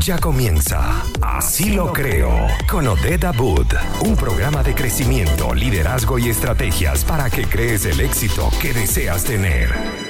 Ya comienza Así lo creo con Odette Abud, un programa de crecimiento, liderazgo y estrategias para que crees el éxito que deseas tener.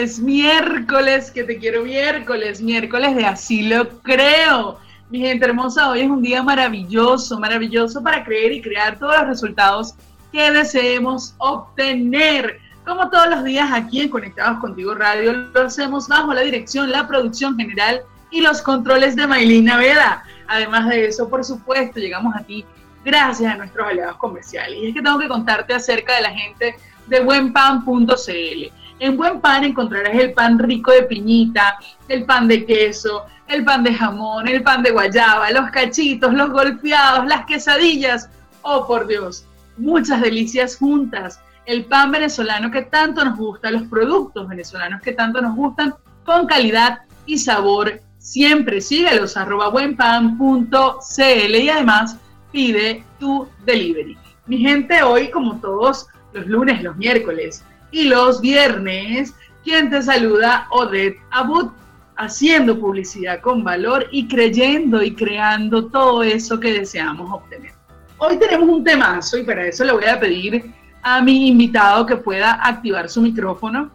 Tardes, miércoles, que te quiero miércoles, miércoles de así lo creo. Mi gente hermosa, hoy es un día maravilloso, maravilloso para creer y crear todos los resultados que deseemos obtener. Como todos los días aquí en Conectados Contigo Radio, lo hacemos bajo la dirección, la producción general y los controles de Maylina Veda. Además de eso, por supuesto, llegamos a ti gracias a nuestros aliados comerciales. Y es que tengo que contarte acerca de la gente de buenpan.cl. En Buen Pan encontrarás el pan rico de piñita, el pan de queso, el pan de jamón, el pan de guayaba, los cachitos, los golpeados, las quesadillas. Oh, por Dios, muchas delicias juntas. El pan venezolano que tanto nos gusta, los productos venezolanos que tanto nos gustan, con calidad y sabor. Siempre síguelos, arroba buenpan.cl y además pide tu delivery. Mi gente, hoy, como todos los lunes, los miércoles y los viernes, quien te saluda, Odette Abud, haciendo publicidad con valor y creyendo y creando todo eso que deseamos obtener. Hoy tenemos un temazo y para eso le voy a pedir a mi invitado que pueda activar su micrófono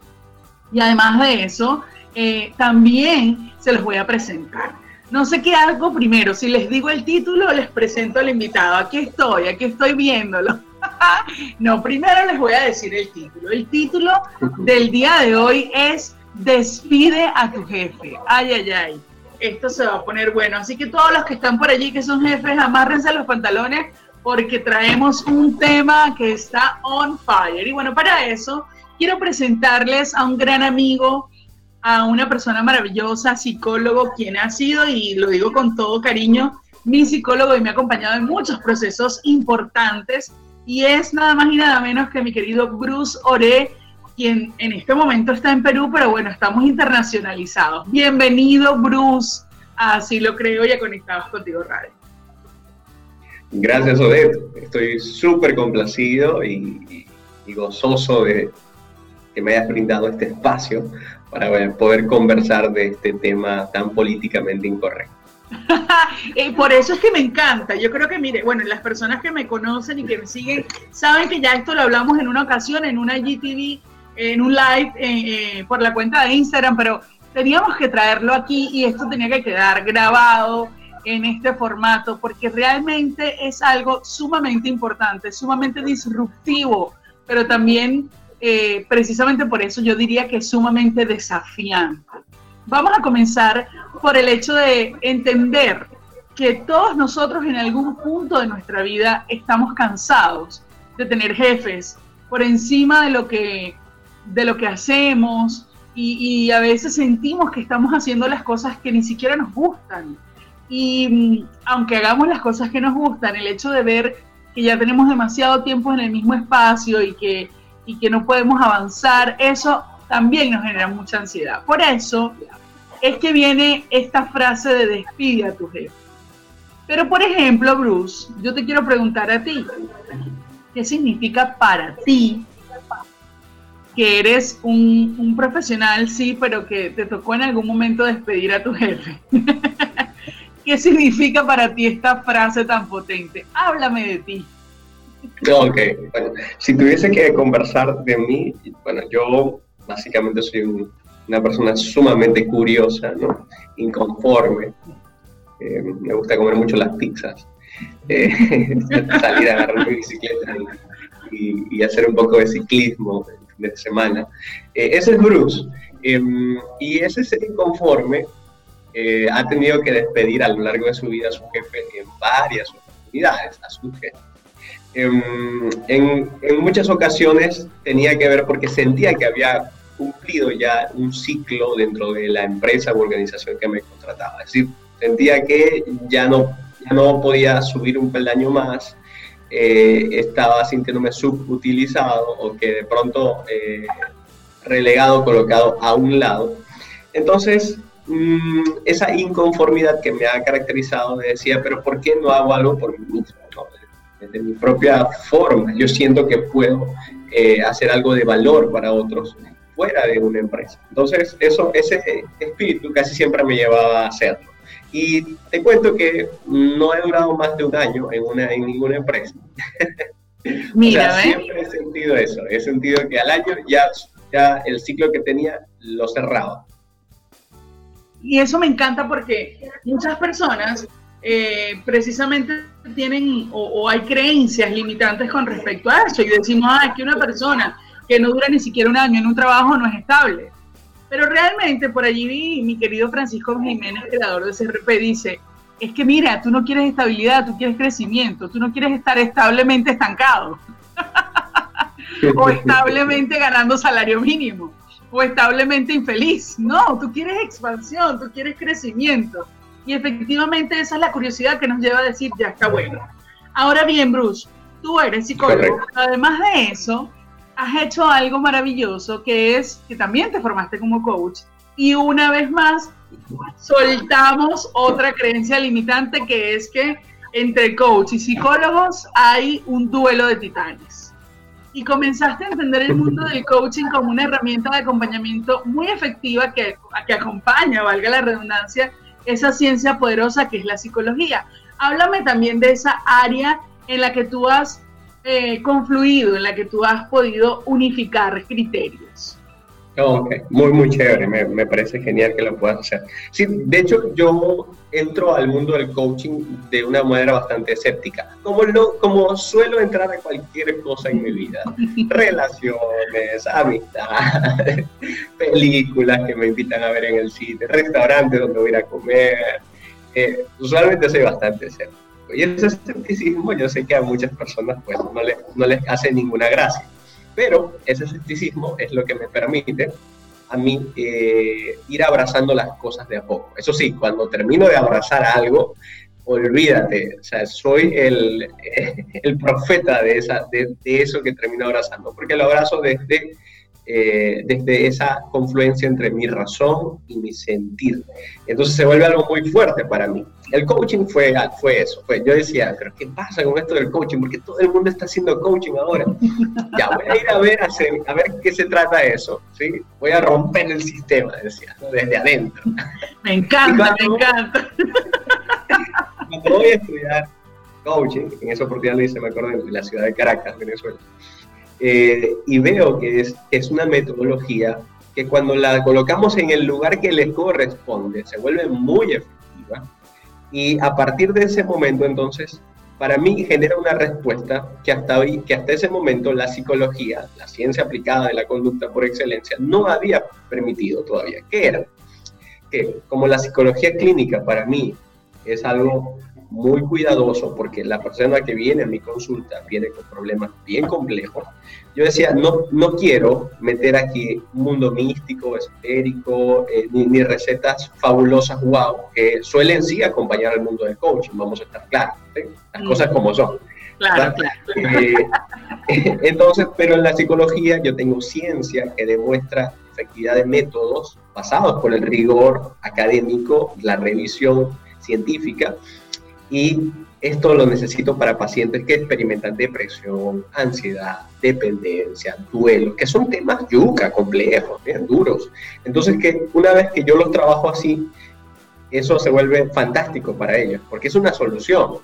y además de eso, eh, también se los voy a presentar. No sé qué hago primero, si les digo el título, les presento al invitado. Aquí estoy, aquí estoy viéndolo. no, primero les voy a decir el título. El título del día de hoy es Despide a tu jefe. Ay, ay, ay. Esto se va a poner bueno. Así que todos los que están por allí, que son jefes, amárrense los pantalones porque traemos un tema que está on fire. Y bueno, para eso quiero presentarles a un gran amigo, a una persona maravillosa, psicólogo, quien ha sido, y lo digo con todo cariño, mi psicólogo y me ha acompañado en muchos procesos importantes y es nada más y nada menos que mi querido Bruce Ore, quien en este momento está en Perú, pero bueno, estamos internacionalizados. Bienvenido, Bruce, Así lo creo y a Conectados Contigo Radio. Gracias, Odette. Estoy súper complacido y, gozoso de que me hayas brindado este espacio para poder conversar de este tema tan políticamente incorrecto. Y por eso es que me encanta. Yo creo que, mire, bueno, las personas que me conocen y que me siguen saben que ya esto lo hablamos en una ocasión, en una GTV, en un live eh, eh, por la cuenta de Instagram, pero teníamos que traerlo aquí y esto tenía que quedar grabado en este formato porque realmente es algo sumamente importante, sumamente disruptivo, pero también eh, precisamente por eso yo diría que es sumamente desafiante. Vamos a comenzar por el hecho de entender que todos nosotros en algún punto de nuestra vida estamos cansados de tener jefes por encima de lo que, de lo que hacemos y, a veces sentimos que estamos haciendo las cosas que ni siquiera nos gustan. Y mm, aunque hagamos las cosas que nos gustan, el hecho de ver que ya tenemos demasiado tiempo en el mismo espacio y que, y que no podemos avanzar, eso también nos genera mucha ansiedad. Por eso es que viene esta frase de despide a tu jefe. Pero por ejemplo, Bruce, yo te quiero preguntar a ti, ¿qué significa para ti que eres un, profesional, sí, pero que te tocó en algún momento despedir a tu jefe? ¿Qué significa para ti esta frase tan potente? Háblame de ti. Ok, si tuviese que conversar de mí, bueno, yo básicamente soy una persona sumamente curiosa, inconforme. Eh, me gusta comer mucho las pizzas. Eh, salir a agarrar mi bicicleta y, hacer un poco de ciclismo de semana. Eh, ese es Bruce. Em, y ese ser inconforme ha tenido que despedir a lo largo de su vida a su jefe en varias oportunidades, a su jefe. Em, en, en, muchas ocasiones tenía que ver porque sentía que había cumplido ya un ciclo dentro de la empresa o organización que me contrataba. Es decir, sentía que ya no, ya no podía subir un peldaño más, eh, estaba sintiéndome subutilizado o que de pronto eh, relegado, colocado a un lado. Entonces, mm, esa inconformidad que me ha caracterizado me decía, pero ¿por qué no hago algo por mí mismo? Desde mi propia forma, yo siento que puedo eh, hacer algo de valor para otros fuera de una empresa. Entonces, eso, ese espíritu casi siempre me llevaba a hacerlo. Y te cuento que no he durado más de un año en, una, en ninguna empresa. Mira, siempre he sentido eso, he sentido que al año ya, ya el ciclo que tenía lo cerraba. Y eso me encanta porque muchas personas eh, precisamente tienen o, hay creencias limitantes con respecto a eso y decimos, ah, que una persona que no dura ni siquiera un año en un trabajo no es estable. Pero realmente por allí vi mi querido Francisco Jiménez, creador de CRP, dice, es que mira, tú no quieres estabilidad, tú quieres crecimiento, tú no quieres estar establemente estancado o establemente ganando salario mínimo o establemente infeliz. No, tú quieres expansión, tú quieres crecimiento. Y efectivamente esa es la curiosidad que nos lleva a decir, ya está bueno. Ahora bien, Bruce, tú eres psicólogo. Además de eso, has hecho algo maravilloso que es que también te formaste como coach. Y una vez más, soltamos otra creencia limitante que es que entre coach y psicólogos hay un duelo de titanes. Y comenzaste a entender el mundo del coaching como una herramienta de acompañamiento muy efectiva que, que acompaña, valga la redundancia, esa ciencia poderosa que es la psicología. Háblame también de esa área en la que tú has eh, confluido, en la que tú has podido unificar criterios. Ok, muy, muy chévere, me, me, parece genial que lo puedas hacer. Sí, de hecho, yo entro al mundo del coaching de una manera bastante escéptica, como, lo, como suelo entrar a cualquier cosa en mi vida. Relaciones, amistades, películas que me invitan a ver en el cine, restaurantes donde voy a comer. Eh, usualmente soy bastante escéptico. Y ese escepticismo yo sé que a muchas personas pues no, le, no les hace ninguna gracia pero ese escepticismo es lo que me permite a mí eh, ir abrazando las cosas de a poco. Eso sí, cuando termino de abrazar algo, olvídate, o sea, soy el, profeta de, esa, de, eso que termino abrazando, porque lo abrazo desde eh, desde esa confluencia entre mi razón y mi sentir. Entonces se vuelve algo muy fuerte para mí. El coaching fue, fue eso. Fue, yo decía, pero ¿qué pasa con esto del coaching? Porque todo el mundo está haciendo coaching ahora. Ya, voy a ir a ver, a, ver qué se trata eso. ¿sí? Voy a romper el sistema, decía, desde adentro. Me encanta, me encanta. Cuando voy a estudiar coaching, en esa oportunidad lo hice, me acuerdo, en la ciudad de Caracas, Venezuela eh, y veo que es, es una metodología que cuando la colocamos en el lugar que le corresponde, se vuelve muy efectiva. Y a partir de ese momento, entonces, para mí genera una respuesta que hasta, hoy, que hasta ese momento la psicología, la ciencia aplicada de la conducta por excelencia, no había permitido todavía. ¿Qué era? Que como la psicología clínica para mí es algo muy cuidadoso porque la persona que viene a mi consulta viene con problemas bien complejos. Yo decía, no, no quiero meter aquí un mundo místico, esotérico, eh, ni, recetas fabulosas, wow, que suelen sí acompañar al mundo del coaching, vamos a estar claros, las mm. cosas como son. Claro, claro. Eh, entonces, pero en la psicología yo tengo ciencia que demuestra efectividad de métodos basados por el rigor académico, la revisión científica, y esto lo necesito para pacientes que experimentan depresión, ansiedad, dependencia, duelo, que son temas yuca, complejos, bien duros. Entonces, que una vez que yo los trabajo así, eso se vuelve fantástico para ellos, porque es una solución.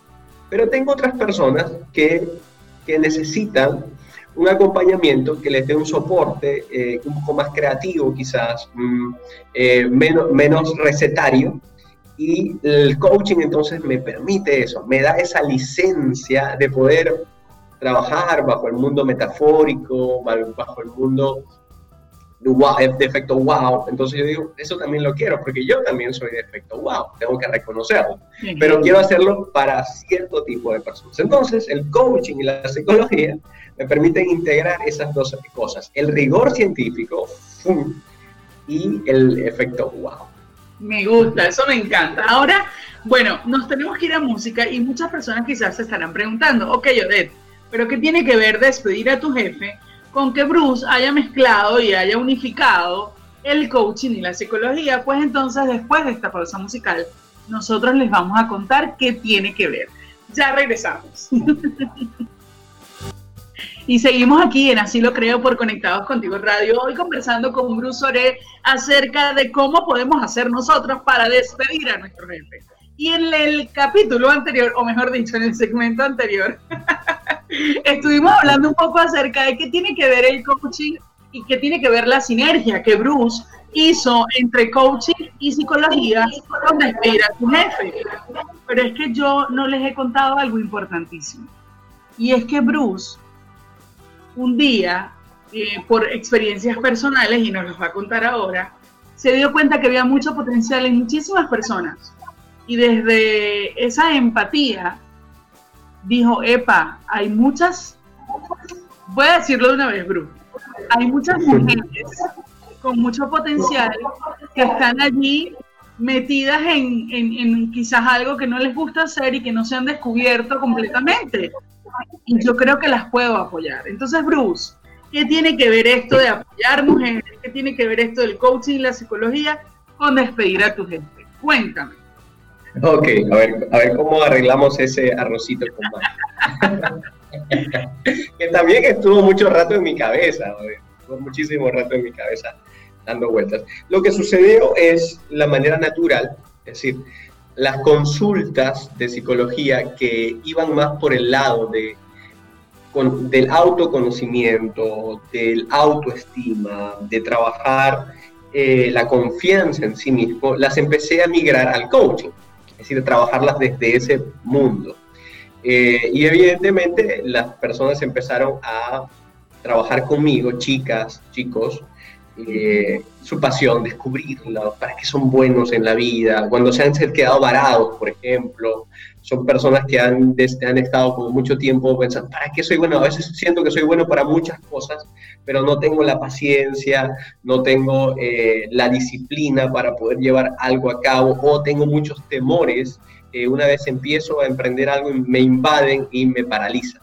Pero tengo otras personas que, que necesitan un acompañamiento que les dé un soporte eh, un poco más creativo quizás, mm, eh, menos, menos recetario, y el coaching entonces me permite eso, me da esa licencia de poder trabajar bajo el mundo metafórico, bajo el mundo de efecto wow. Entonces yo digo, eso también lo quiero, porque yo también soy de efecto wow, tengo que reconocerlo, pero quiero hacerlo para cierto tipo de personas. Entonces el coaching y la psicología me permiten integrar esas dos cosas, el rigor científico y el efecto wow. Me gusta, eso me encanta. Ahora, bueno, nos tenemos que ir a música y muchas personas quizás se estarán preguntando, ok, Odette, pero ¿qué tiene que ver despedir a tu jefe con que Bruce haya mezclado y haya unificado el coaching y la psicología, pues entonces después de esta pausa musical, nosotros les vamos a contar qué tiene que ver. Ya regresamos. y seguimos aquí en Así lo creo por Conectados Contigo Radio, hoy conversando con Bruce Ore acerca de cómo podemos hacer nosotros para despedir a nuestro jefe. Y en el capítulo anterior, o mejor dicho, en el segmento anterior, estuvimos hablando un poco acerca de qué tiene que ver el coaching y qué tiene que ver la sinergia que Bruce hizo entre coaching y psicología con despedir a su jefe. Pero es que yo no les he contado algo importantísimo. Y es que Bruce, un día, eh, por experiencias personales, y nos los va a contar ahora, se dio cuenta que había mucho potencial en muchísimas personas. Y desde esa empatía, dijo, epa, hay muchas, voy a decirlo de una vez, Bruce, hay muchas mujeres con mucho potencial que están allí metidas en, quizás algo que no les gusta hacer y que no se han descubierto completamente. Y yo creo que las puedo apoyar. Entonces, Bruce, ¿qué tiene que ver esto de apoyar mujeres? ¿Qué tiene que ver esto del coaching y la psicología con despedir a tu gente? Cuéntame. Ok, a ver, a ver cómo arreglamos ese arrocito con que también estuvo mucho rato en mi cabeza, estuvo muchísimo rato en mi cabeza dando vueltas. Lo que sucedió es la manera natural, es decir, las consultas de psicología que iban más por el lado de, del autoconocimiento, del autoestima, de trabajar eh, la confianza en sí mismo, las empecé a migrar al coaching, es decir, trabajarlas desde ese mundo. Eh, y evidentemente las personas empezaron a trabajar conmigo, chicas, chicos, eh, su pasión, descubrirlo, para qué son buenos en la vida, cuando se han quedado varados, por ejemplo, son personas que han, han estado por mucho tiempo pensando, ¿para qué soy bueno? A veces siento que soy bueno para muchas cosas, pero no tengo la paciencia, no tengo eh, la disciplina para poder llevar algo a cabo o tengo muchos temores una vez empiezo a emprender algo me invaden y me paralizan.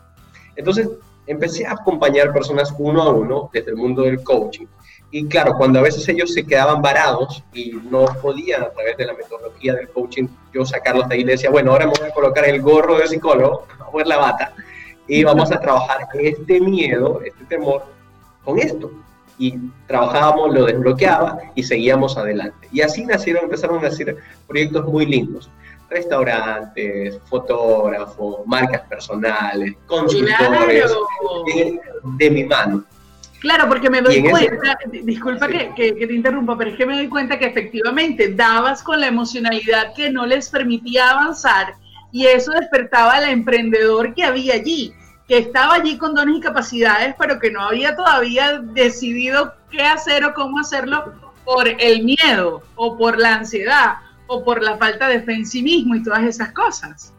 Entonces empecé a acompañar personas uno a uno desde el mundo del coaching. Y claro, cuando a veces ellos se quedaban varados y no podían a través de la metodología del coaching yo sacarlos de ahí, decía, bueno, ahora me voy a colocar el gorro de psicólogo, voy a poner la bata y vamos a trabajar este miedo, este temor con esto. Y trabajábamos, lo desbloqueaba y seguíamos adelante. Y así nacieron, empezaron a nacer proyectos muy lindos restaurantes, fotógrafos, marcas personales, consultores de, mi mano. Claro, porque me doy cuenta, disculpa que, que, te interrumpa, pero es que me doy cuenta que efectivamente dabas con la emocionalidad que no les permitía avanzar y eso despertaba al emprendedor que había allí, que estaba allí con dones y capacidades, pero que no había todavía decidido qué hacer o cómo hacerlo por el miedo o por la ansiedad o por la falta de fe en sí mismo y todas esas cosas.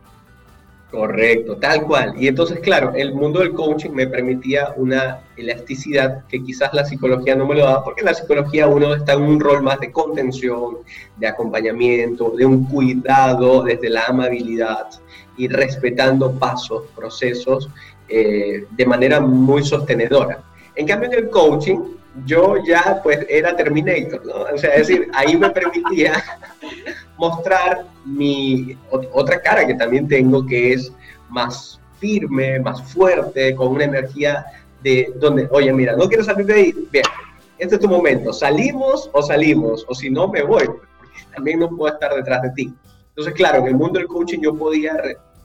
Correcto, tal cual. Y entonces, claro, el mundo del coaching me permitía una elasticidad que quizás la psicología no me lo daba, porque en la psicología uno está en un rol más de contención, de acompañamiento, de un cuidado desde la amabilidad y respetando pasos, procesos eh, de manera muy sostenedora. En cambio, en el coaching, yo ya pues era Terminator, ¿no? O sea, es decir, ahí me permitía mostrar mi otra cara que también tengo, que es más firme, más fuerte, con una energía de donde, oye, mira, no quiero salir de ahí, bien, este es tu momento, salimos o salimos, o si no me voy, porque también no puedo estar detrás de ti. Entonces, claro, en el mundo del coaching yo podía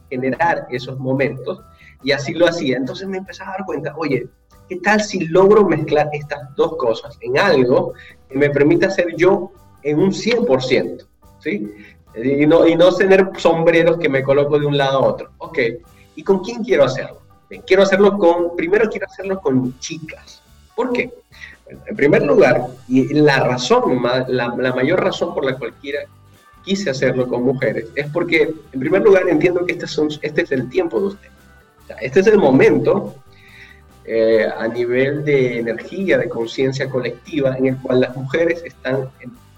generar esos momentos y así lo hacía. Entonces me empezaba a dar cuenta, oye, ¿qué tal si logro mezclar estas dos cosas en algo que me permita ser yo en un 100%? ¿Sí? Y no, y no tener sombreros que me coloco de un lado a otro. Ok, ¿y con quién quiero hacerlo? quiero hacerlo con, primero quiero hacerlo con chicas. ¿Por qué? en primer lugar, y la razón, la, mayor razón por la cual quise hacerlo con mujeres, es porque, en primer lugar, entiendo que este, son, este es el tiempo de usted. este es el momento eh, a nivel de energía, de conciencia colectiva, en el cual las mujeres están,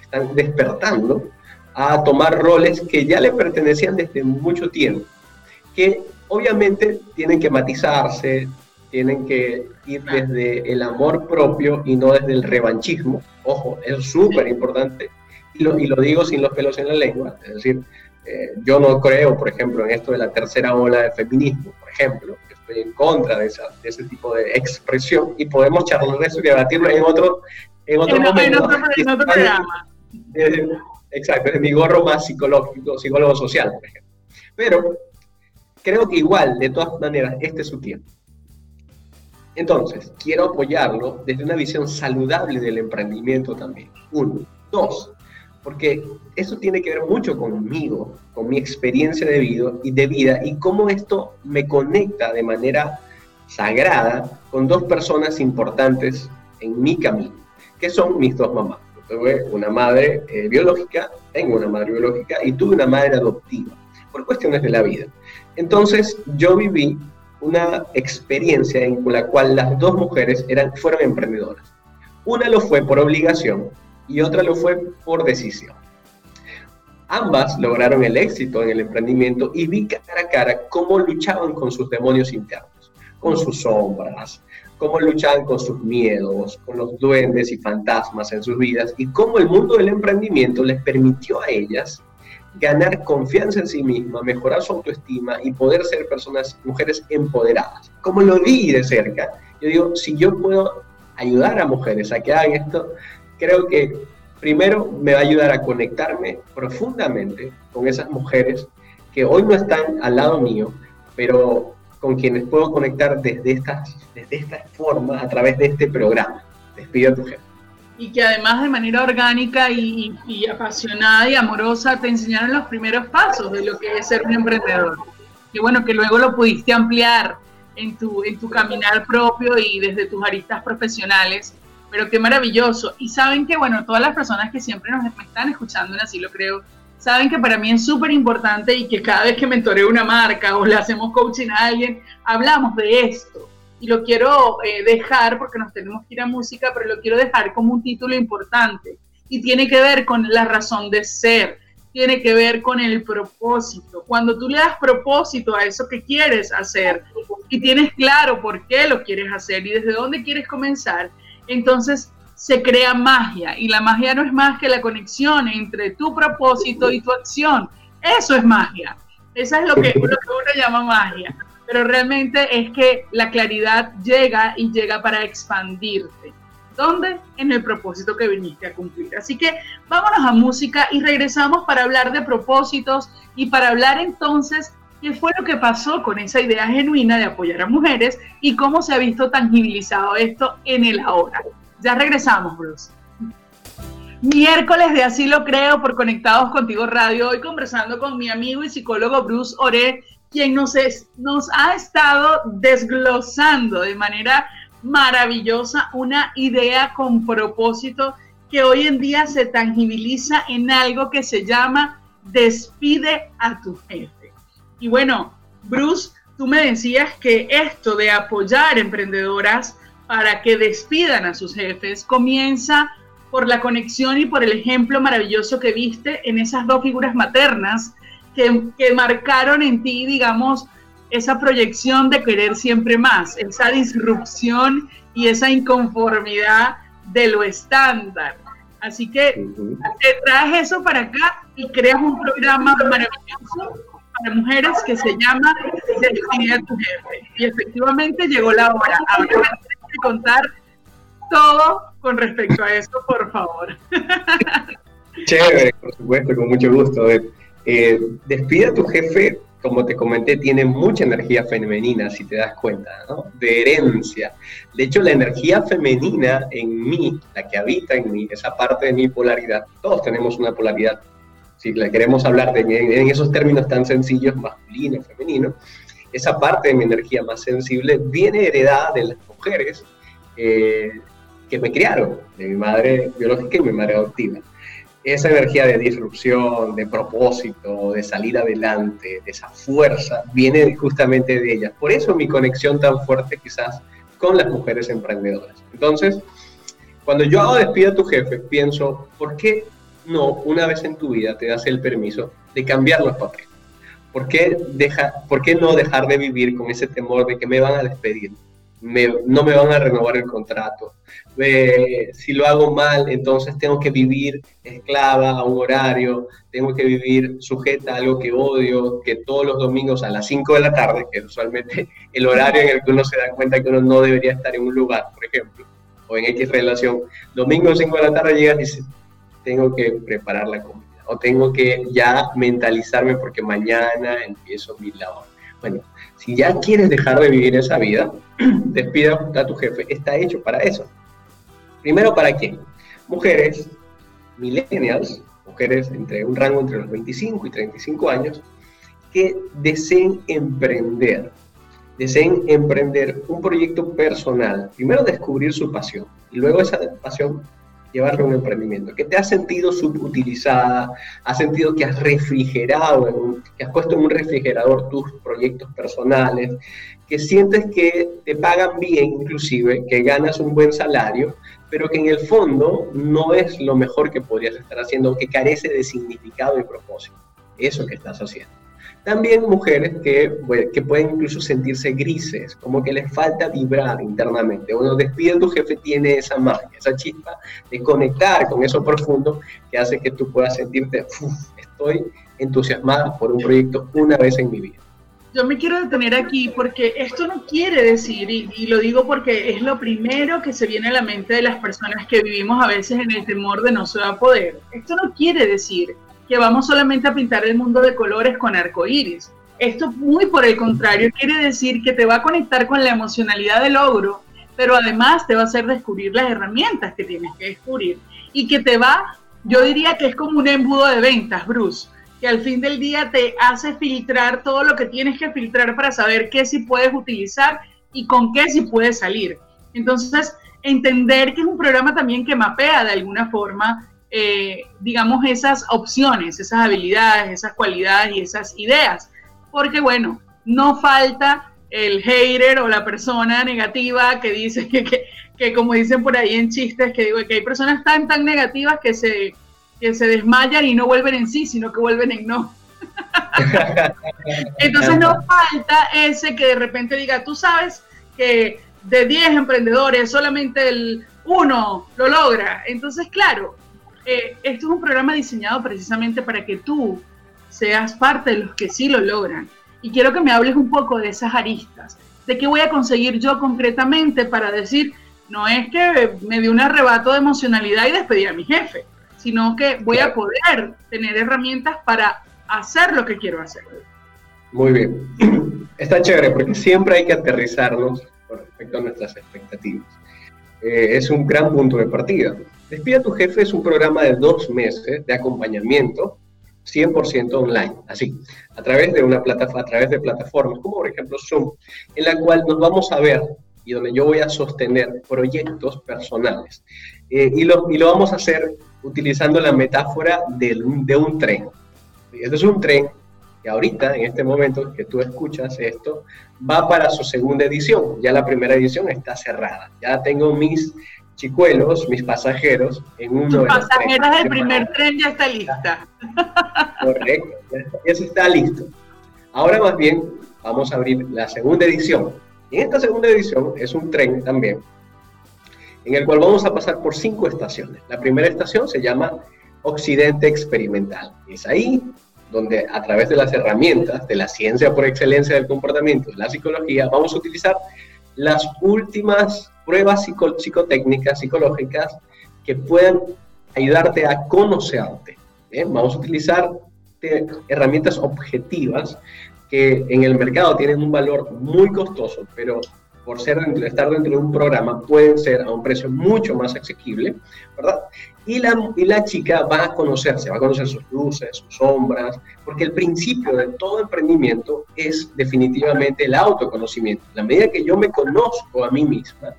están despertando a tomar roles que ya le pertenecían desde mucho tiempo, que obviamente tienen que matizarse, tienen que ir desde el amor propio y no desde el revanchismo. Ojo, es súper importante y lo, y lo, digo sin los pelos en la lengua. Es decir, eh, yo no creo, por ejemplo, en esto de la tercera ola del feminismo, por ejemplo. Estoy en contra de, esa, de ese tipo de expresión y podemos charlar de eso y debatirlo en otro, en otro momento. En otro, programa. Exacto, es mi gorro más psicológico, psicólogo social, por ejemplo. Pero creo que igual, de todas maneras, este es su tiempo. Entonces, quiero apoyarlo desde una visión saludable del emprendimiento también. Uno. Dos, porque eso tiene que ver mucho conmigo, con mi experiencia de vida, y de vida y cómo esto me conecta de manera sagrada con dos personas importantes en mi camino, que son mis dos mamás. Tuve una madre eh, biológica, tengo una madre biológica y tuve una madre adoptiva, por cuestiones de la vida. Entonces yo viví una experiencia en la cual las dos mujeres eran, fueron emprendedoras. Una lo fue por obligación y otra lo fue por decisión. Ambas lograron el éxito en el emprendimiento y vi cara a cara cómo luchaban con sus demonios internos, con sus sombras, cómo luchaban con sus miedos, con los duendes y fantasmas en sus vidas y cómo el mundo del emprendimiento les permitió a ellas ganar confianza en sí misma, mejorar su autoestima y poder ser personas, mujeres empoderadas. Como lo vi de cerca, yo digo, si yo puedo ayudar a mujeres a que hagan esto, creo que primero me va a ayudar a conectarme profundamente con esas mujeres que hoy no están al lado mío, pero con quienes puedo conectar desde esta, desde esta forma a través de este programa. Despido a tu jefe. Y que además de manera orgánica y, y, apasionada y amorosa te enseñaron los primeros pasos de lo que es ser un emprendedor. Y bueno, que luego lo pudiste ampliar en tu, en tu caminar propio y desde tus aristas profesionales pero qué maravilloso. Y saben que, bueno, todas las personas que siempre nos están escuchando Así Lo Creo, saben que para mí es súper importante y que cada vez que mentoreo una marca o le hacemos coaching a alguien, hablamos de esto. Y lo quiero eh, dejar, porque nos tenemos que ir a música, pero lo quiero dejar como un título importante. Y tiene que ver con la razón de ser, tiene que ver con el propósito. Cuando tú le das propósito a eso que quieres hacer y tienes claro por qué lo quieres hacer y desde dónde quieres comenzar, entonces se crea magia y la magia no es más que la conexión entre tu propósito y tu acción. Eso es magia. Eso es lo que, uno llama magia. Pero realmente es que la claridad llega y llega para expandirte. ¿Dónde? En el propósito que viniste a cumplir. Así que vámonos a música y regresamos para hablar de propósitos y para hablar entonces qué fue lo que pasó con esa idea genuina de apoyar a mujeres y cómo se ha visto tangibilizado esto en el ahora. Ya regresamos, Bruce. Miércoles de Así lo creo por Conectados Contigo Radio, hoy conversando con mi amigo y psicólogo Bruce Ore, quien nos, nos ha estado desglosando de manera maravillosa una idea con propósito que hoy en día se tangibiliza en algo que se llama despide a tu jefe. Y bueno, Bruce, tú me decías que esto de apoyar emprendedoras para que despidan a sus jefes comienza por la conexión y por el ejemplo maravilloso que viste en esas dos figuras maternas que, que marcaron en ti, digamos, esa proyección de querer siempre más, esa disrupción y esa inconformidad de lo estándar. Así que te traes eso para acá y creas un programa maravilloso para mujeres que se llama Despide a tu jefe. Y efectivamente llegó la hora. Ahora contar todo con respecto a eso, por favor. Chévere, por supuesto, con mucho gusto. Eh, despide a tu jefe, como te comenté, tiene mucha energía femenina, si te das cuenta, ¿no? De herencia. De hecho, la energía femenina en mí, la que habita en mí, esa parte de mi polaridad, todos tenemos una polaridad si le queremos hablar de, en esos términos tan sencillos, masculino, femenino, esa parte de mi energía más sensible viene heredada de las mujeres eh, que me criaron, de mi madre biológica y mi madre adoptiva. Esa energía de disrupción, de propósito, de salir adelante, de esa fuerza, viene justamente de ellas. Por eso mi conexión tan fuerte quizás con las mujeres emprendedoras. Entonces, cuando yo hago despido a tu jefe, pienso, ¿por qué no una vez en tu vida te das el permiso de cambiar los papeles? ¿Por qué, deja, ¿Por qué no dejar de vivir con ese temor de que me van a despedir? No me van a renovar el contrato. si lo hago mal, entonces tengo que vivir esclava a un horario, tengo que vivir sujeta a algo que odio, que todos los domingos a las 5 de la tarde, que usualmente el horario en el que uno se da cuenta que uno no debería estar en un lugar, por ejemplo, o en X relación, domingo 5 de la tarde llegas y dices, tengo que preparar la comida, o tengo que ya mentalizarme porque mañana empiezo mi labor. Bueno, si ya quieres dejar de vivir esa vida, despida a tu jefe. Está hecho para eso. Primero, ¿para qué? Mujeres, millennials, mujeres entre un rango entre los 25 y 35 años, que deseen emprender. Deseen emprender un proyecto personal. Primero descubrir su pasión y luego esa pasión llevarlo a un emprendimiento, que te has sentido subutilizada, has sentido que has refrigerado, que has puesto en un refrigerador tus proyectos personales, que sientes que te pagan bien inclusive, que ganas un buen salario, pero que en el fondo no es lo mejor que podrías estar haciendo, que carece de significado y propósito. Eso que estás haciendo. También mujeres que, que pueden incluso sentirse grises, como que les falta vibrar internamente. Cuando despide tu jefe tiene esa magia, esa chispa de conectar con eso profundo que hace que tú puedas sentirte, estoy entusiasmada por un proyecto una vez en mi vida. Yo me quiero detener aquí porque esto no quiere decir, y, y, lo digo porque es lo primero que se viene a la mente de las personas que vivimos a veces en el temor de no se va a poder. Esto no quiere decir que vamos solamente a pintar el mundo de colores con arcoíris. Esto, muy por el contrario, quiere decir que te va a conectar con la emocionalidad del logro, pero además te va a hacer descubrir las herramientas que tienes que descubrir y que te va, yo diría que es como un embudo de ventas, Bruce, que al fin del día te hace filtrar todo lo que tienes que filtrar para saber qué sí puedes utilizar y con qué sí puedes salir. Entonces, entender que es un programa también que mapea de alguna forma eh, digamos, esas opciones, esas habilidades, esas cualidades y esas ideas. Porque, bueno, no falta el hater o la persona negativa que dice que, como dicen por ahí en chistes, que digo que hay personas tan, tan negativas que se, que se desmayan y no vuelven en sí, sino que vuelven en no. Entonces no falta ese que de repente diga, tú sabes que de 10 emprendedores solamente el uno lo logra. Entonces, claro, eh, esto es un programa diseñado precisamente para que tú seas parte de los que sí lo logran. Y quiero que me hables un poco de esas aristas, de qué voy a conseguir yo concretamente para decir, no es que me dio un arrebato de emocionalidad y despedí a mi jefe, sino que voy a poder tener herramientas para hacer lo que quiero hacer. Muy bien. Está chévere porque siempre hay que aterrizarnos con respecto a nuestras expectativas. Eh, es un gran punto de partida. Despide a tu jefe es un programa de dos meses de acompañamiento 100% online, así, a través de una plataforma, a través de plataformas como por ejemplo Zoom, en la cual nos vamos a ver y donde yo voy a sostener proyectos personales. Eh, y, lo, y lo vamos a hacer utilizando la metáfora de, de un tren. Este es un tren que ahorita, en este momento que tú escuchas esto, va para su segunda edición. Ya la primera edición está cerrada. Ya tengo mis chicuelos, mis pasajeros, en uno de pasajeros del primer tren ya está lista. Correcto, ya está listo. Ahora más bien vamos a abrir la segunda edición. Y en esta segunda edición es un tren también, en el cual vamos a pasar por cinco estaciones. La primera estación se llama Occidente Experimental. Es ahí donde a través de las herramientas de la ciencia por excelencia del comportamiento, de la psicología, vamos a utilizar las últimas pruebas psicotécnicas, psicológicas, que puedan ayudarte a conocerte. Vamos a utilizar eh, herramientas objetivas que en el mercado tienen un valor muy costoso, pero por ser, estar dentro de un programa pueden ser a un precio mucho más asequible, ¿verdad? Y la, y la chica va a conocerse, va a conocer sus luces, sus sombras, porque el principio de todo emprendimiento es definitivamente el autoconocimiento. La medida que yo me conozco a mí misma,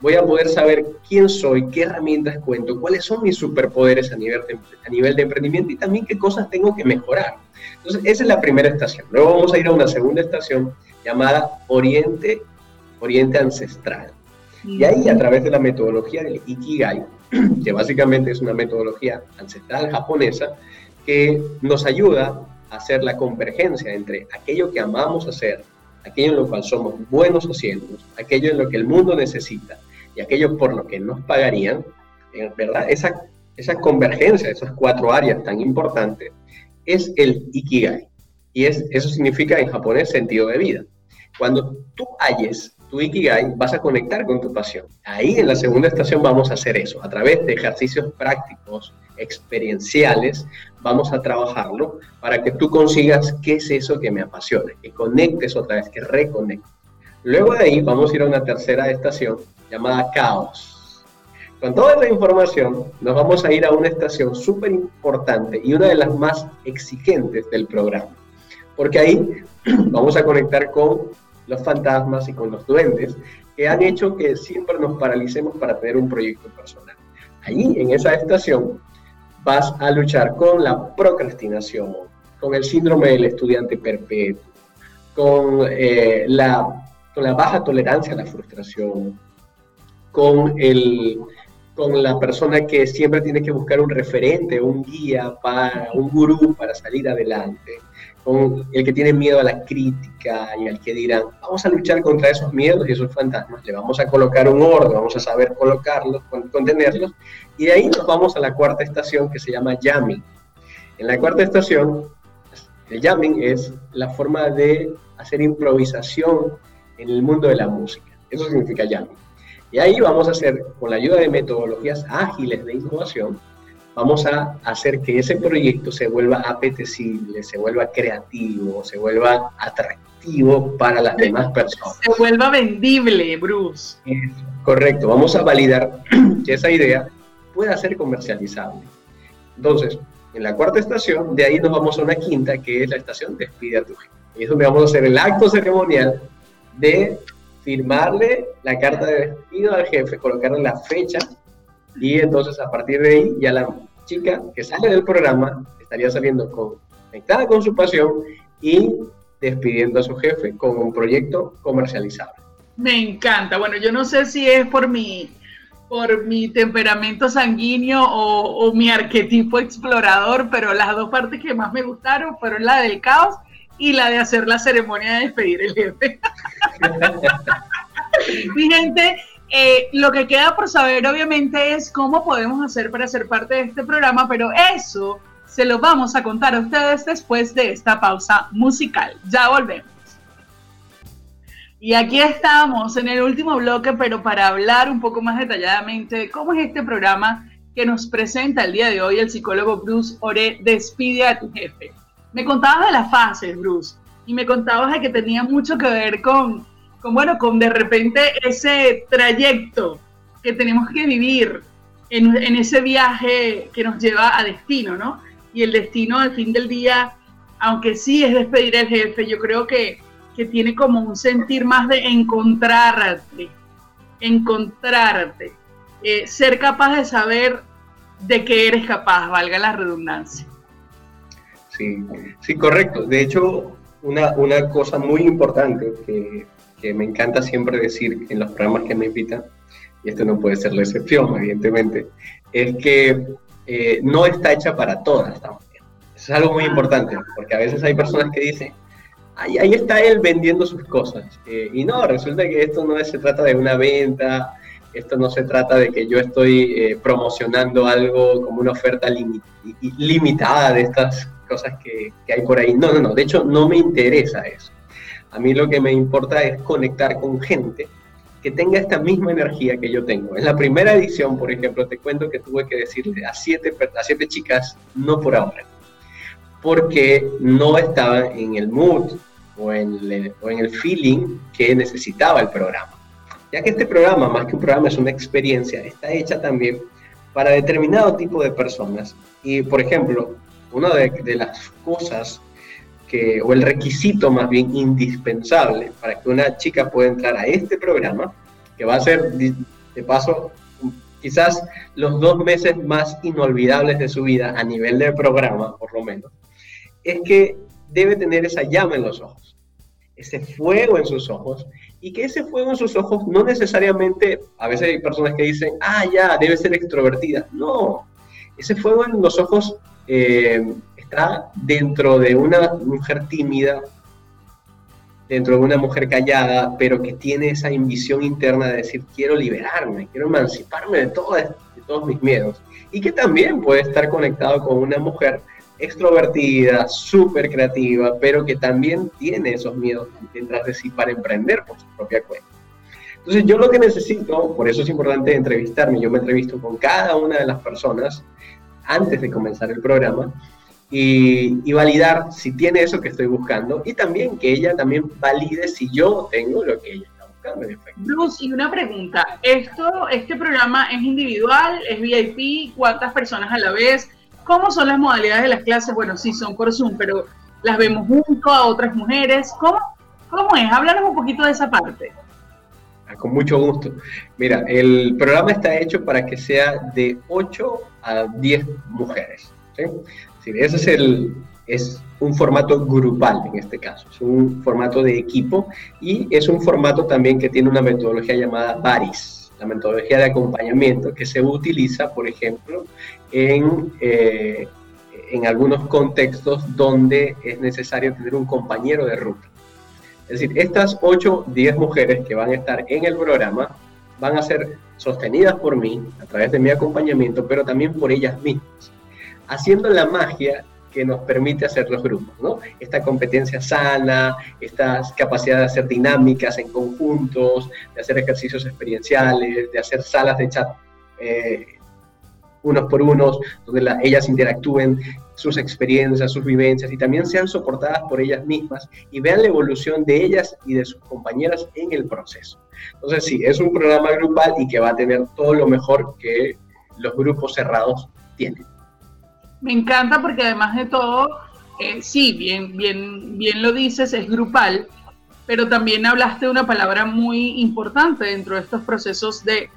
voy a poder saber quién soy, qué herramientas cuento, cuáles son mis superpoderes a nivel de, a nivel de emprendimiento y también qué cosas tengo que mejorar. Entonces, esa es la primera estación. Luego vamos a ir a una segunda estación llamada Oriente, Oriente Ancestral. Y ahí, a través de la metodología del Ikigai, que básicamente es una metodología ancestral japonesa, que nos ayuda a hacer la convergencia entre aquello que amamos hacer aquello en lo cual somos buenos haciendo, aquello en lo que el mundo necesita y aquello por lo que nos pagarían, verdad, esa, esa convergencia esas cuatro áreas tan importantes es el Ikigai. Y es, eso significa en japonés sentido de vida. Cuando tú halles tu Ikigai, vas a conectar con tu pasión. Ahí en la segunda estación vamos a hacer eso. A través de ejercicios prácticos, experienciales, vamos a trabajarlo para que tú consigas qué es eso que me apasiona, que conectes otra vez, que reconectes. Luego de ahí vamos a ir a una tercera estación llamada caos. Con toda esta información nos vamos a ir a una estación súper importante y una de las más exigentes del programa, porque ahí vamos a conectar con los fantasmas y con los duendes que han hecho que siempre nos paralicemos para tener un proyecto personal. Ahí, en esa estación, vas a luchar con la procrastinación, con el síndrome del estudiante perpetuo, con, eh, la, con la baja tolerancia a la frustración, con, el, con la persona que siempre tiene que buscar un referente, un guía, para, un gurú para salir adelante, con el que tiene miedo a la crítica y al que dirán, vamos a luchar contra esos miedos y esos fantasmas, le vamos a colocar un orden, vamos a saber colocarlos, contenerlos, y de ahí nos vamos a la cuarta estación que se llama jamming. En la cuarta estación, el jamming es la forma de hacer improvisación en el mundo de la música. Eso significa jamming. Y ahí vamos a hacer, con la ayuda de metodologías ágiles de innovación, vamos a hacer que ese proyecto se vuelva apetecible, se vuelva creativo, se vuelva atractivo para las demás personas. Se vuelva vendible, Bruce. Correcto, vamos a validar que esa idea pueda ser comercializable. Entonces, en la cuarta estación, de ahí nos vamos a una quinta, que es la estación Despide a tu gente. Y es donde vamos a hacer el acto ceremonial de firmarle la carta de despido al jefe, colocarle la fecha y entonces a partir de ahí ya la chica que sale del programa estaría saliendo conectada con su pasión y despidiendo a su jefe con un proyecto comercializable. Me encanta. Bueno, yo no sé si es por mi, por mi temperamento sanguíneo o, o mi arquetipo explorador, pero las dos partes que más me gustaron fueron la del caos y la de hacer la ceremonia de despedir el jefe. Mi gente, eh, lo que queda por saber obviamente es cómo podemos hacer para ser parte de este programa, pero eso se lo vamos a contar a ustedes después de esta pausa musical. Ya volvemos. Y aquí estamos en el último bloque, pero para hablar un poco más detalladamente de cómo es este programa que nos presenta el día de hoy el psicólogo Bruce Ore, Despide a tu jefe. Me contabas de las fases, Bruce, y me contabas de que tenía mucho que ver con bueno, con de repente ese trayecto que tenemos que vivir en, ese viaje que nos lleva a destino, ¿no? Y el destino al fin del día, aunque sí es despedir al jefe, yo creo que, que tiene como un sentir más de encontrarte, encontrarte, eh, ser capaz de saber de qué eres capaz, valga la redundancia. Sí, sí, correcto. De hecho, una, una cosa muy importante que me encanta siempre decir en los programas que me invitan, y esto no puede ser la excepción, evidentemente, es que eh, no está hecha para todas también. Eso es algo muy importante, porque a veces hay personas que dicen, ahí, ahí está él vendiendo sus cosas. Eh, y no, resulta que esto no se trata de una venta, esto no se trata de que yo estoy eh, promocionando algo como una oferta limitada de estas cosas que, que, hay por ahí. No, no, no, de hecho no me interesa eso. A mí lo que me importa es conectar con gente que tenga esta misma energía que yo tengo. En la primera edición, por ejemplo, te cuento que tuve que decirle a siete, a siete chicas, no por ahora, porque no estaba en el mood o en, el, feeling que necesitaba el programa. Ya que este programa, más que un programa, es una experiencia, está hecha también para determinado tipo de personas. Y, por ejemplo, una de las cosas o el requisito más bien indispensable para que una chica pueda entrar a este programa, que va a ser de paso quizás los dos meses más inolvidables de su vida a nivel de programa, por lo menos, es que debe tener esa llama en los ojos, ese fuego en sus ojos, y que ese fuego en sus ojos no necesariamente, a veces hay personas que dicen, ah, ya, debe ser extrovertida. No, ese fuego en los ojos eh, dentro de una mujer tímida dentro de una mujer callada, pero que tiene esa ambición interna de decir, quiero liberarme, quiero emanciparme de, todo, de todos mis miedos. Y que también puede estar conectado con una mujer extrovertida, súper creativa, pero que también tiene esos miedos detrás de sí para emprender por su propia cuenta. Entonces yo lo que necesito, por eso es importante entrevistarme, yo me entrevisto con cada una de las personas antes de comenzar el programa y, validar si tiene eso que estoy buscando y también que ella también valide si yo tengo lo que ella está buscando. Bruce, y una pregunta, ¿esto, ¿este programa es individual, es VIP, cuántas personas a la vez? ¿Cómo son las modalidades de las clases? Bueno, sí, son por Zoom, pero las vemos junto a otras mujeres. ¿Cómo, cómo es? Háblanos un poquito de esa parte. Ah, con mucho gusto. Mira, el programa está hecho para que sea de 8 a 10 mujeres. ¿Sí? ese es, el, es un formato grupal en este caso, es un formato de equipo y es un formato también que tiene una metodología llamada VARIS, la metodología de acompañamiento que se utiliza, por ejemplo, en, eh, en algunos contextos donde es necesario tener un compañero de ruta. Es decir, estas 8, 10 mujeres que van a estar en el programa van a ser sostenidas por mí a través de mi acompañamiento, pero también por ellas mismas haciendo la magia que nos permite hacer los grupos, ¿no? Esta competencia sana, esta capacidad de hacer dinámicas en conjuntos, de hacer ejercicios experienciales, de hacer salas de chat eh, unos por unos, donde ellas interactúen sus experiencias, sus vivencias y también sean soportadas por ellas mismas y vean la evolución de ellas y de sus compañeras en el proceso. Entonces sí, es un programa grupal y que va a tener todo lo mejor que los grupos cerrados tienen. Me encanta porque además de todo, eh, sí, bien, bien, bien lo dices, es grupal, pero también hablaste de una palabra muy importante dentro de estos procesos de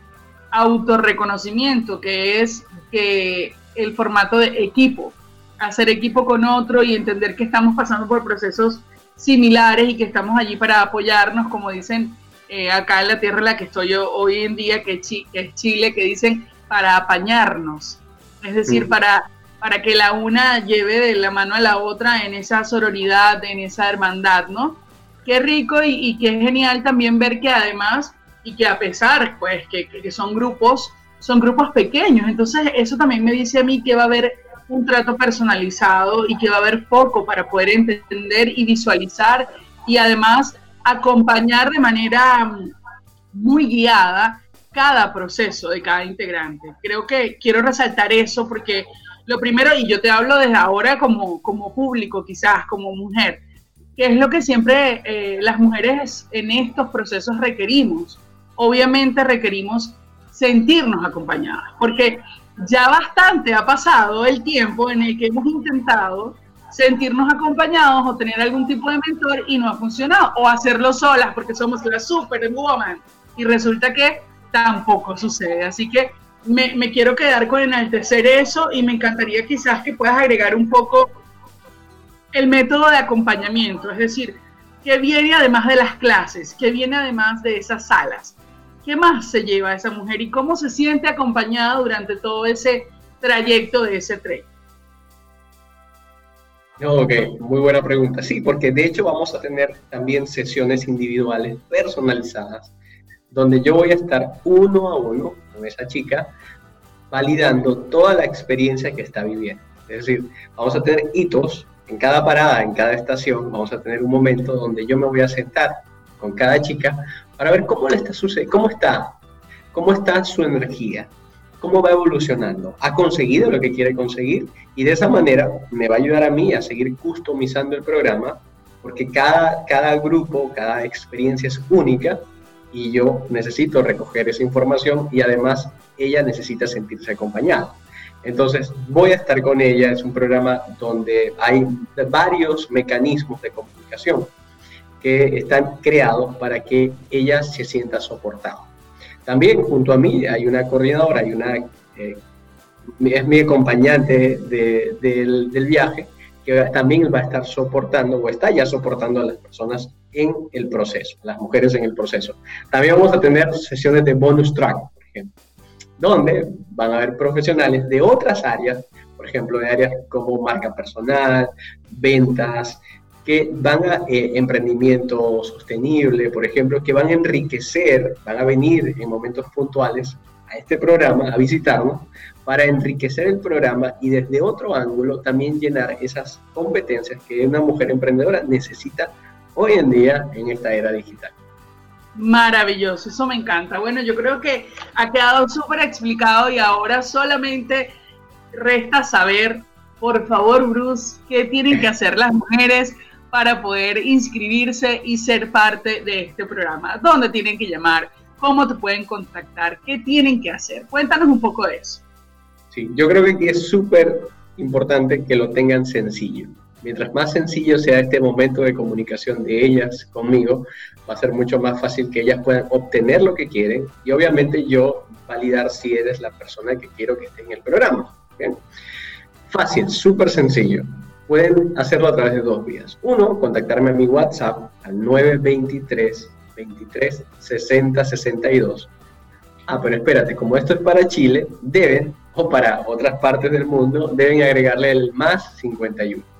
autorreconocimiento, que es que el formato de equipo, hacer equipo con otro y entender que estamos pasando por procesos similares y que estamos allí para apoyarnos, como dicen eh, acá en la tierra en la que estoy yo hoy en día, que, es Chile, que dicen para apañarnos, es decir, mm. para para que la una lleve de la mano a la otra en esa sororidad, en esa hermandad, ¿no? Qué rico y, qué genial también ver que además, y que a pesar, pues, que, que son grupos, son grupos pequeños, entonces eso también me dice a mí que va a haber un trato personalizado y que va a haber foco para poder entender y visualizar y además acompañar de manera mm, muy guiada cada proceso de cada integrante. Creo que quiero resaltar eso porque lo primero, y yo te hablo desde ahora como, como público, quizás como mujer, que es lo que siempre eh, las mujeres en estos procesos requerimos. Obviamente requerimos sentirnos acompañadas, porque ya bastante ha pasado el tiempo en el que hemos intentado sentirnos acompañados o tener algún tipo de mentor y no ha funcionado, o hacerlo solas porque somos la superwoman y resulta que tampoco sucede. Así que me, quiero quedar con enaltecer eso y me encantaría quizás que puedas agregar un poco el método de acompañamiento, es decir, qué viene además de las clases, qué viene además de esas salas, qué más se lleva esa mujer y cómo se siente acompañada durante todo ese trayecto de ese tren. Ok, muy buena pregunta. Sí, porque de hecho vamos a tener también sesiones individuales personalizadas, donde yo voy a estar uno a uno con esa chica, validando toda la experiencia que está viviendo. Es decir, vamos a tener hitos en cada parada, en cada estación, vamos a tener un momento donde yo me voy a sentar con cada chica para ver cómo le está sucediendo, cómo está, cómo está su energía, cómo va evolucionando, ha conseguido lo que quiere conseguir y de esa manera me va a ayudar a mí a seguir customizando el programa porque cada, cada grupo, cada experiencia es única y yo necesito recoger esa información y además ella necesita sentirse acompañada. Entonces voy a estar con ella, es un programa donde hay varios mecanismos de comunicación que están creados para que ella se sienta soportada. También junto a mí hay una coordinadora, hay una, eh, es mi acompañante del, del viaje, que también va a estar soportando o está ya soportando a las personas en el proceso, las mujeres en el proceso. También vamos a tener sesiones de bonus track, por ejemplo, donde van a haber profesionales de otras áreas, por ejemplo, de áreas como marca personal, ventas, que van a eh, emprendimiento sostenible, por ejemplo, que van a enriquecer, van a venir en momentos puntuales a este programa, a visitarnos, para enriquecer el programa y desde otro ángulo también llenar esas competencias que una mujer emprendedora necesita hoy en día en esta era digital. Maravilloso, eso me encanta. Bueno, yo creo que ha quedado súper explicado y ahora solamente resta saber, por favor, Bruce, qué tienen que hacer las mujeres para poder inscribirse y ser parte de este programa. ¿Dónde tienen que llamar? ¿Cómo te pueden contactar? ¿Qué tienen que hacer? Cuéntanos un poco de eso. Sí, yo creo que es súper importante que lo tengan sencillo. Mientras más sencillo sea este momento de comunicación de ellas conmigo, va a ser mucho más fácil que ellas puedan obtener lo que quieren y obviamente yo validar si eres la persona que quiero que esté en el programa. ¿bien? Fácil, súper sencillo pueden hacerlo a través de dos vías. Uno, contactarme a mi WhatsApp al 923 23 60 62. Ah, pero espérate, como esto es para Chile, deben, o para otras partes del mundo, deben agregarle el más 51.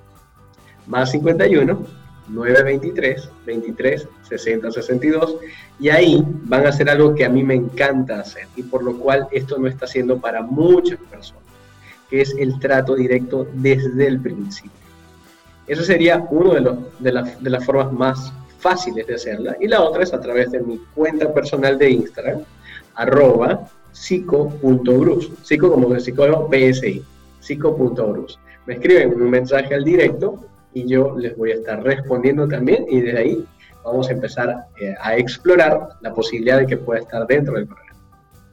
Más 51, 923 23 60 62. Y ahí van a hacer algo que a mí me encanta hacer y por lo cual esto no está haciendo para muchas personas que es el trato directo desde el principio. Eso sería una de, los, de, las formas más fáciles de hacerla. Y la otra es a través de mi cuenta personal de Instagram, arroba psico.brus, psico como de psicólogo PSI, psico.brus. Me escriben un mensaje al directo y yo les voy a estar respondiendo también y desde ahí vamos a empezar eh, a explorar la posibilidad de que pueda estar dentro del programa.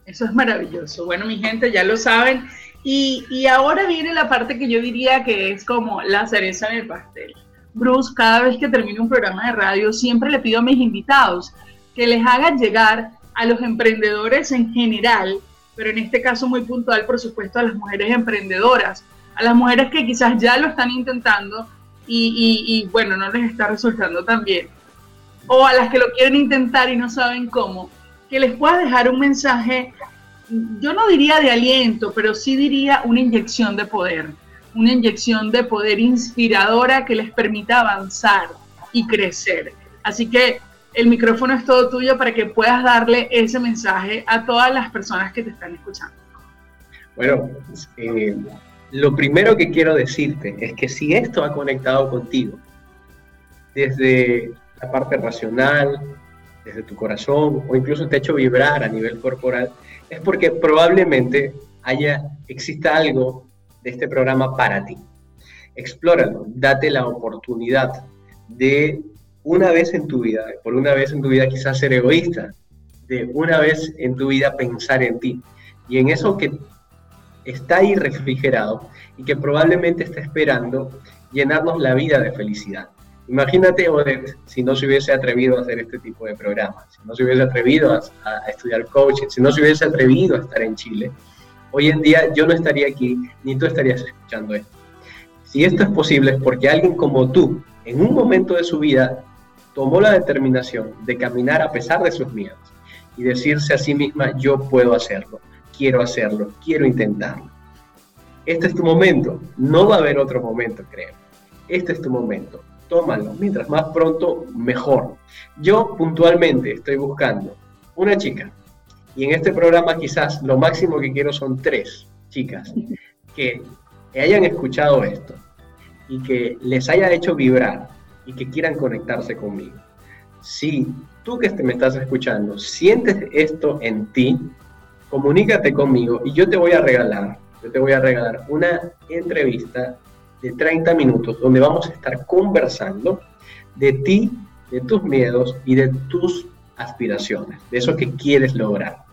Eso es maravilloso. Bueno, mi gente, ya lo saben. Y, ahora viene la parte que yo diría que es como la cereza en el pastel. Bruce, cada vez que termino un programa de radio, siempre le pido a mis invitados que les hagan llegar a los emprendedores en general, pero en este caso muy puntual, por supuesto, a las mujeres emprendedoras, a las mujeres que quizás ya lo están intentando y, bueno, no les está resultando tan bien, o a las que lo quieren intentar y no saben cómo, que les puedas dejar un mensaje yo no diría de aliento, pero sí diría una inyección de poder, una inyección de poder inspiradora que les permita avanzar y crecer. Así que el micrófono es todo tuyo para que puedas darle ese mensaje a todas las personas que te están escuchando. Bueno, eh, lo primero que quiero decirte es que si esto ha conectado contigo, desde la parte racional, desde tu corazón, o incluso te ha hecho vibrar a nivel corporal, es porque probablemente haya, exista algo de este programa para ti. Explóralo, date la oportunidad de una vez en tu vida, por una vez en tu vida quizás ser egoísta, de una vez en tu vida pensar en ti y en eso que está ahí refrigerado y que probablemente está esperando llenarnos la vida de felicidad. Imagínate, Odette, si no se hubiese atrevido a hacer este tipo de programas, si no se hubiese atrevido a, estudiar coaching, si no se hubiese atrevido a estar en Chile, hoy en día yo no estaría aquí, ni tú estarías escuchando esto. Si esto es posible es porque alguien como tú, en un momento de su vida, tomó la determinación de caminar a pesar de sus miedos y decirse a sí misma, yo puedo hacerlo, quiero hacerlo, quiero intentarlo. Este es tu momento, no va a haber otro momento, creo. Este es tu momento tómalo. Mientras más pronto, mejor. Yo puntualmente estoy buscando una chica. Y en este programa quizás lo máximo que quiero son tres chicas que hayan escuchado esto y que les haya hecho vibrar y que quieran conectarse conmigo. Si tú que me estás escuchando sientes esto en ti, comunícate conmigo y yo te voy a regalar, yo te voy a regalar una entrevista de 30 minutos donde vamos a estar conversando de ti, de tus miedos y de tus aspiraciones, de eso que quieres lograr.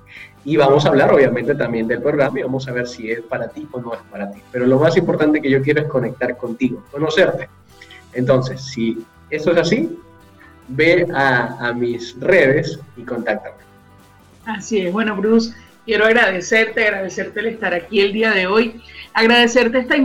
Y vamos a hablar obviamente también del programa y vamos a ver si es para ti o no es para ti. Pero lo más importante que yo quiero es conectar contigo, conocerte. Entonces, si eso es así, ve a, a mis redes y contáctame. Así es. Bueno, Bruce, quiero agradecerte, agradecerte el estar aquí el día de hoy agradecerte esta,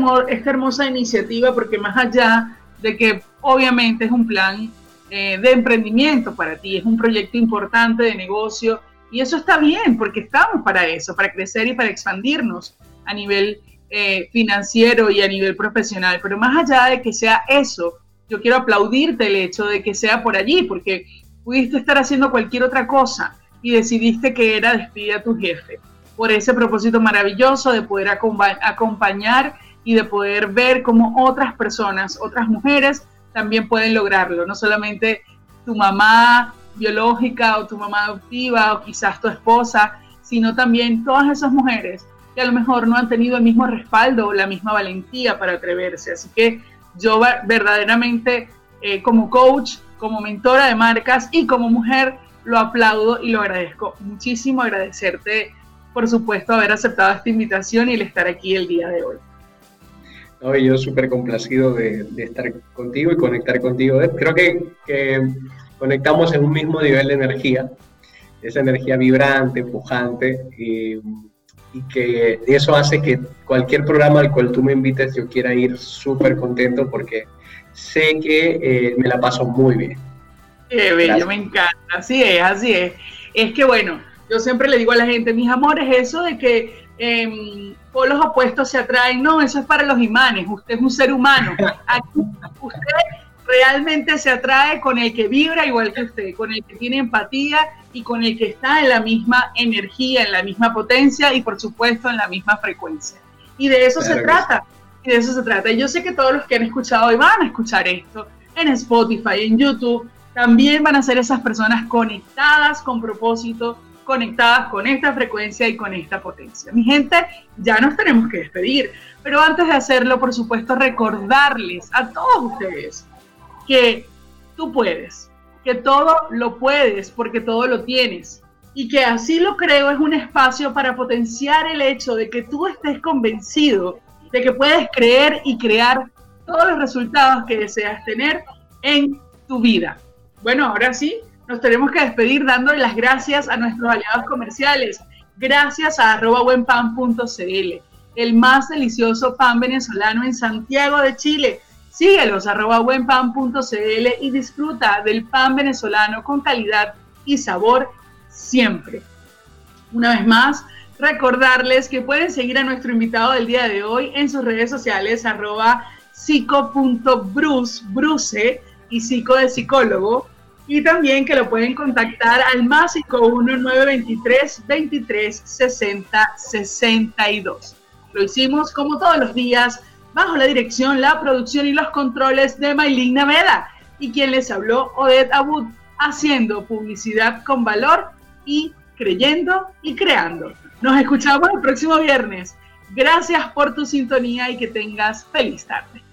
hermosa iniciativa porque más allá de que obviamente es un plan eh, de emprendimiento para ti, es un proyecto importante de negocio y eso está bien porque estamos para eso, para crecer y para expandirnos a nivel eh, financiero y a nivel profesional, pero más allá de que sea eso, yo quiero aplaudirte el hecho de que sea por allí, porque pudiste estar haciendo cualquier otra cosa y decidiste que era despedir a tu jefe por ese propósito maravilloso de poder acompañar y de poder ver cómo otras personas, otras mujeres también pueden lograrlo, no solamente tu mamá biológica o tu mamá adoptiva o quizás tu esposa, sino también todas esas mujeres que a lo mejor no han tenido el mismo respaldo o la misma valentía para atreverse. Así que yo verdaderamente eh, como coach, como mentora de marcas y como mujer lo aplaudo y lo agradezco muchísimo, agradecerte por supuesto haber aceptado esta invitación y el estar aquí el día de hoy. No, yo súper complacido de, estar contigo y conectar contigo. Creo que, conectamos en un mismo nivel de energía, esa energía vibrante, pujante, y, que eso hace que cualquier programa al cual tú me invites yo quiera ir súper contento porque sé que eh, me la paso muy bien. Qué bello, me encanta. Así es, así es. Es que bueno, yo siempre le digo a la gente, mis amores, eso de que eh, polos opuestos se atraen, no, eso es para los imanes, usted es un ser humano. Aquí usted realmente se atrae con el que vibra igual que usted, con el que tiene empatía y con el que está en la misma energía, en la misma potencia y por supuesto en la misma frecuencia. Y de eso se trata, y de eso se trata. Y yo sé que todos los que han escuchado y van a escuchar esto en Spotify, en YouTube, también van a ser esas personas conectadas con propósito, conectadas con esta frecuencia y con esta potencia. Mi gente, ya nos tenemos que despedir, pero antes de hacerlo, por supuesto, recordarles a todos ustedes que tú puedes, que todo lo puedes porque todo lo tienes y que así lo creo es un espacio para potenciar el hecho de que tú estés convencido de que puedes creer y crear todos los resultados que deseas tener en tu vida. Bueno, ahora sí, nos tenemos que despedir dándole las gracias a nuestros aliados comerciales. Gracias a buenpan.cl, el más delicioso pan venezolano en Santiago de Chile. Síguelos arroba buenpan.cl y disfruta del pan venezolano con calidad y sabor siempre. Una vez más, recordarles que pueden seguir a nuestro invitado del día de hoy en sus redes sociales arroba psico.bruce, bruce y psico de psicólogo y también que lo pueden contactar al más 923 23 60 62. Lo hicimos como todos los días bajo la dirección, la producción y los controles de Maylin Naveda y quien les habló Odette Abud haciendo publicidad con valor y creyendo y creando. Nos escuchamos el próximo viernes. Gracias por tu sintonía y que tengas feliz tarde.